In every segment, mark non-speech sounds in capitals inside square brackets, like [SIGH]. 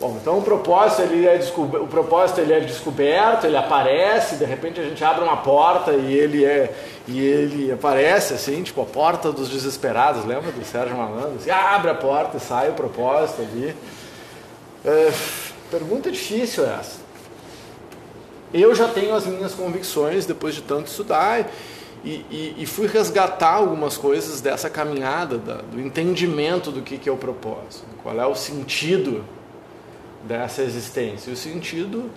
Bom, então o propósito ele é o propósito ele é descoberto, ele aparece, de repente a gente abre uma porta e ele é e ele aparece assim, tipo a porta dos desesperados, lembra do Sérgio Malandro? Assim, abre a porta e sai o propósito ali. É, pergunta difícil essa. Eu já tenho as minhas convicções depois de tanto estudar e, e, e fui resgatar algumas coisas dessa caminhada, da, do entendimento do que, que é o propósito, qual é o sentido dessa existência. E o sentido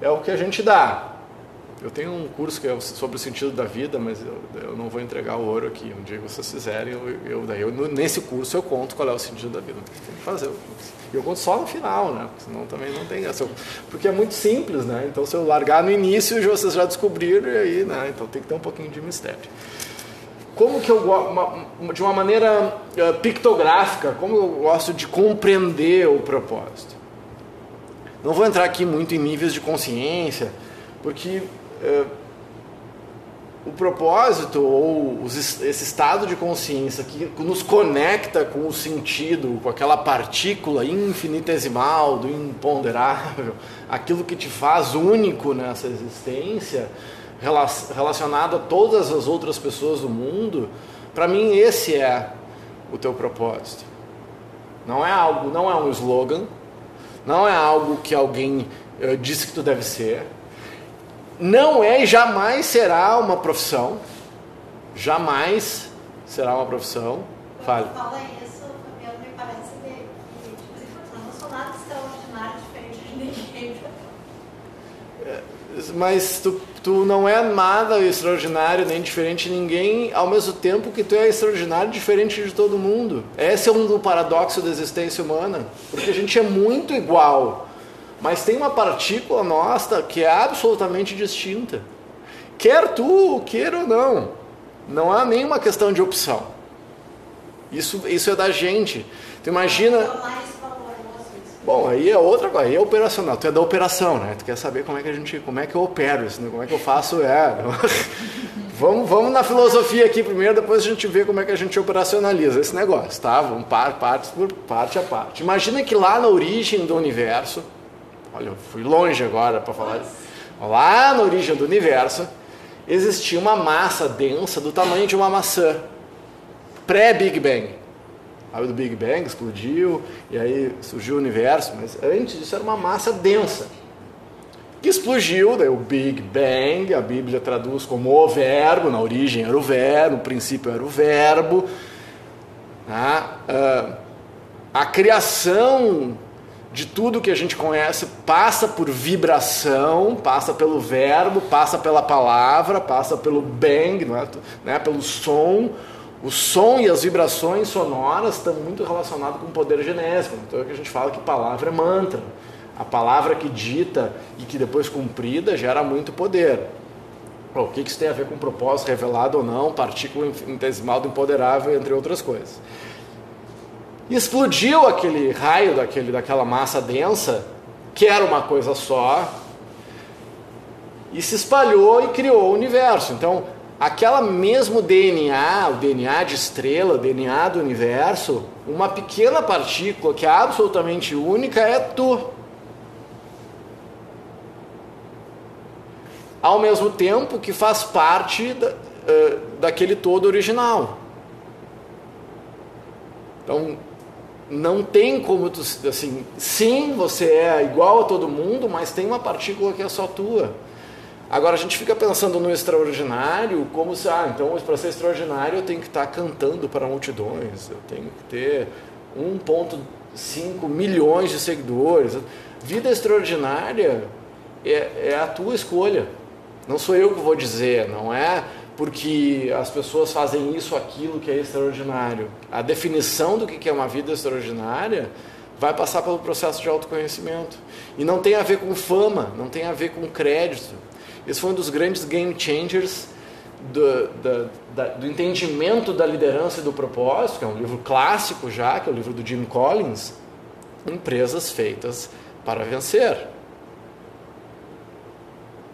é o que a gente dá. Eu tenho um curso que é sobre o sentido da vida, mas eu, eu não vou entregar o ouro aqui. Um dia vocês fizerem, eu, eu, daí eu, nesse curso eu conto qual é o sentido da vida. Tem que fazer. E eu conto só no final, né? Senão também não tem essa. Porque é muito simples, né? Então se eu largar no início, vocês já descobriram e aí, né? Então tem que ter um pouquinho de mistério. Como que eu gosto, de uma maneira uh, pictográfica, como eu gosto de compreender o propósito? Não vou entrar aqui muito em níveis de consciência, porque uh, o propósito ou os, esse estado de consciência que nos conecta com o sentido, com aquela partícula infinitesimal do imponderável, [LAUGHS] aquilo que te faz único nessa existência, relacionado a todas as outras pessoas do mundo, para mim esse é o teu propósito. Não é algo, não é um slogan, não é algo que alguém uh, disse que tu deve ser não é e jamais será uma profissão. Jamais será uma profissão. Fale. Fala isso, Fabiano, me parece que, tipo, não sou nada extraordinário, diferente de ninguém. É, mas tu, tu não é nada extraordinário nem diferente de ninguém, ao mesmo tempo que tu é extraordinário diferente de todo mundo. Esse é um do paradoxo da existência humana, porque a gente é muito igual mas tem uma partícula nossa que é absolutamente distinta. Quer tu, queira ou não. Não há nenhuma questão de opção. Isso, isso é da gente. Tu imagina. Bom, aí é outra coisa, aí é operacional. Tu é da operação, né? Tu quer saber como é que a gente, como é que eu opero isso, né? como é que eu faço, é. [LAUGHS] vamos, vamos na filosofia aqui primeiro, depois a gente vê como é que a gente operacionaliza esse negócio, tá? Vamos par, parte por parte a parte. Imagina que lá na origem do universo, olha, eu fui longe agora para falar. Lá na origem do universo, existia uma massa densa do tamanho de uma maçã, pré-Big Bang. Aí do Big Bang explodiu e aí surgiu o universo, mas antes disso era uma massa densa. Que explodiu, daí o Big Bang, a Bíblia traduz como o verbo, na origem era o verbo, no princípio era o verbo. Ah, a criação de tudo que a gente conhece passa por vibração, passa pelo verbo, passa pela palavra, passa pelo bang, é? Né? pelo som. O som e as vibrações sonoras estão muito relacionados com o poder genésico. Então é que a gente fala que palavra é mantra. A palavra que dita e que depois cumprida gera muito poder. o que isso tem a ver com propósito revelado ou não, partícula infinitesimal do empoderável, entre outras coisas explodiu aquele raio daquele, daquela massa densa, que era uma coisa só, e se espalhou e criou o universo. Então, aquela mesmo DNA, o DNA de estrela, o DNA do universo, uma pequena partícula que é absolutamente única é tu. Ao mesmo tempo que faz parte da, uh, daquele todo original. Então, não tem como tu, assim, sim, você é igual a todo mundo, mas tem uma partícula que é só tua. Agora a gente fica pensando no extraordinário como se, ah, então para ser extraordinário eu tenho que estar cantando para multidões, eu tenho que ter 1.5 milhões de seguidores. Vida extraordinária é, é a tua escolha. Não sou eu que vou dizer, não é porque as pessoas fazem isso, aquilo que é extraordinário. A definição do que é uma vida extraordinária vai passar pelo processo de autoconhecimento. E não tem a ver com fama, não tem a ver com crédito. Esse foi um dos grandes game changers do, do, entendimento da liderança e do propósito, que é um livro clássico já, que é o livro do Jim Collins. Empresas feitas para vencer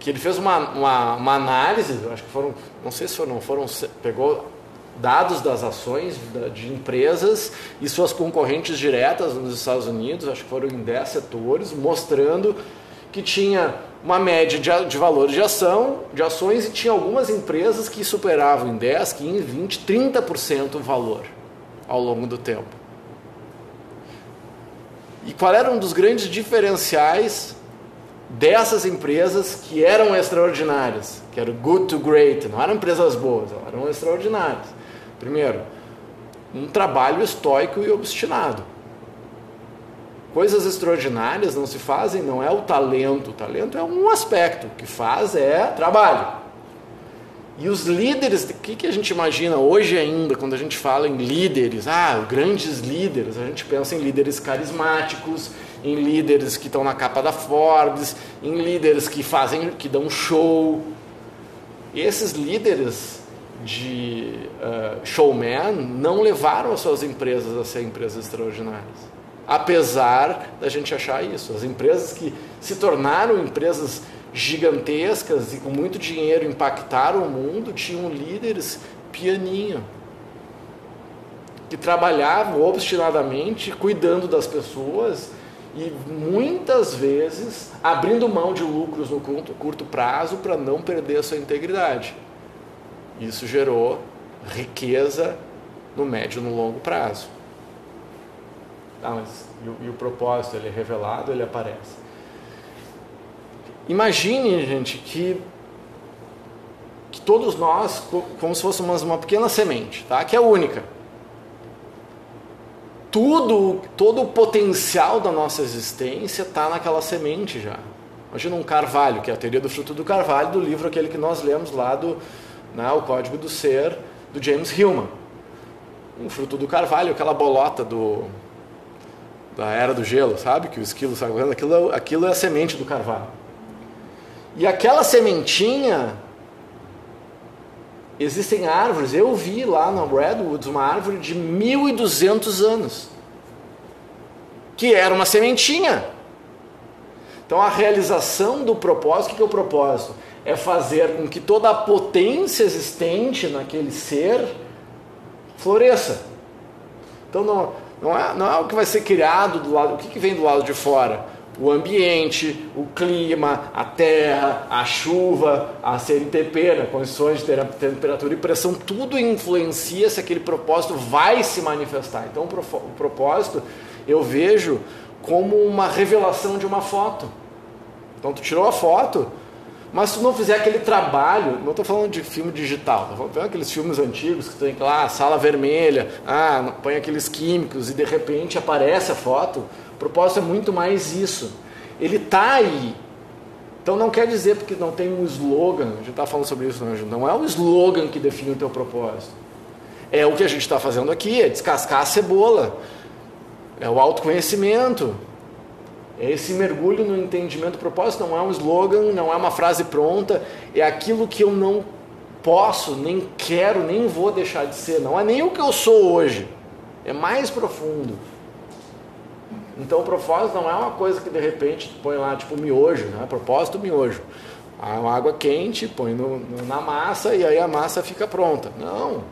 que ele fez uma, uma, uma análise, acho que foram, não sei se foram, foram, pegou dados das ações de empresas e suas concorrentes diretas nos Estados Unidos, acho que foram em 10 setores, mostrando que tinha uma média de, de valores de ação, de ações, e tinha algumas empresas que superavam em 10, 15, 20, 30% o valor ao longo do tempo. E qual era um dos grandes diferenciais dessas empresas que eram extraordinárias, que eram good to great, não eram empresas boas, eram extraordinárias. Primeiro, um trabalho estoico e obstinado. Coisas extraordinárias não se fazem, não é o talento. O talento é um aspecto, o que faz é trabalho. E os líderes, o que, que a gente imagina hoje ainda, quando a gente fala em líderes? Ah, grandes líderes, a gente pensa em líderes carismáticos, em líderes que estão na capa da Forbes, em líderes que fazem, que dão show. E esses líderes de uh, showman não levaram as suas empresas a ser empresas extraordinárias apesar da gente achar isso. As empresas que se tornaram empresas gigantescas e com muito dinheiro impactaram o mundo tinham líderes pianinho que trabalhavam obstinadamente cuidando das pessoas e muitas vezes abrindo mão de lucros no curto, curto prazo para não perder a sua integridade. Isso gerou riqueza no médio e no longo prazo. Ah, mas e o, e o propósito ele é revelado, ele aparece. Imagine, gente, que, que todos nós, como se fôssemos uma pequena semente, tá? que é única. Tudo, todo o potencial da nossa existência está naquela semente já. Imagina um carvalho, que é a teoria do fruto do carvalho, do livro aquele que nós lemos lá do né, O Código do Ser, do James Hillman. Um fruto do carvalho, aquela bolota do, da era do gelo, sabe? Que o esquilo sai correndo, aquilo, é aquilo é a semente do carvalho. E aquela sementinha, existem árvores, eu vi lá na Redwoods uma árvore de 1200 anos, que era uma sementinha. Então a realização do propósito, o que é o propósito? É fazer com que toda a potência existente naquele ser floresça. Então não, não é, não é o que vai ser criado do lado, o que, que vem do lado de fora? O ambiente, o clima, a terra, a chuva, a CNTP, né, condições de temperatura e pressão, tudo influencia se aquele propósito vai se manifestar. Então, o propósito eu vejo como uma revelação de uma foto. Então, tu tirou a foto, mas se tu não fizer aquele trabalho, não estou falando de filme digital, estou falando aqueles filmes antigos que tem lá, sala vermelha, ah, põe aqueles químicos e de repente aparece a foto. O propósito é muito mais isso. Ele está aí. Então não quer dizer porque não tem um slogan, a gente está falando sobre isso, não, não é o slogan que define o teu propósito. É o que a gente está fazendo aqui, é descascar a cebola. É o autoconhecimento, esse mergulho no entendimento do propósito não é um slogan, não é uma frase pronta, é aquilo que eu não posso, nem quero, nem vou deixar de ser. Não é nem o que eu sou hoje, é mais profundo. Então o propósito não é uma coisa que de repente põe lá tipo miojo, né? propósito miojo. A água quente, põe no, no, na massa e aí a massa fica pronta. Não.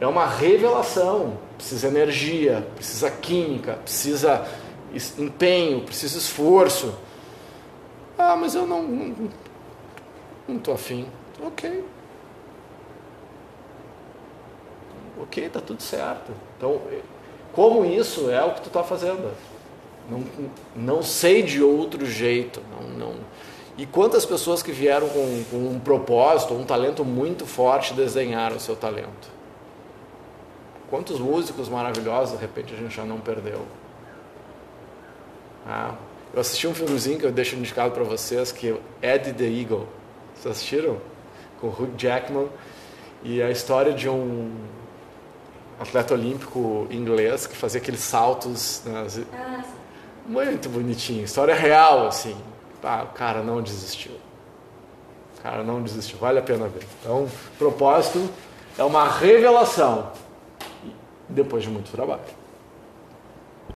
É uma revelação. Precisa energia, precisa química, precisa empenho, preciso esforço. Ah, mas eu não não, não tô afim. Ok. Ok, tá tudo certo. Então, como isso é o que tu está fazendo? Não, não sei de outro jeito. Não, não. E quantas pessoas que vieram com, com um propósito, um talento muito forte, desenharam o seu talento? Quantos músicos maravilhosos de repente a gente já não perdeu? Ah, eu assisti um filmezinho que eu deixo indicado para vocês, que é Ed the Eagle. Vocês assistiram? Com Hugh Jackman. E a história de um atleta olímpico inglês que fazia aqueles saltos. Nas... Ah, Muito bonitinho. História real, assim. Ah, o cara não desistiu. O cara não desistiu. Vale a pena ver. Então, propósito é uma revelação depois de muito trabalho.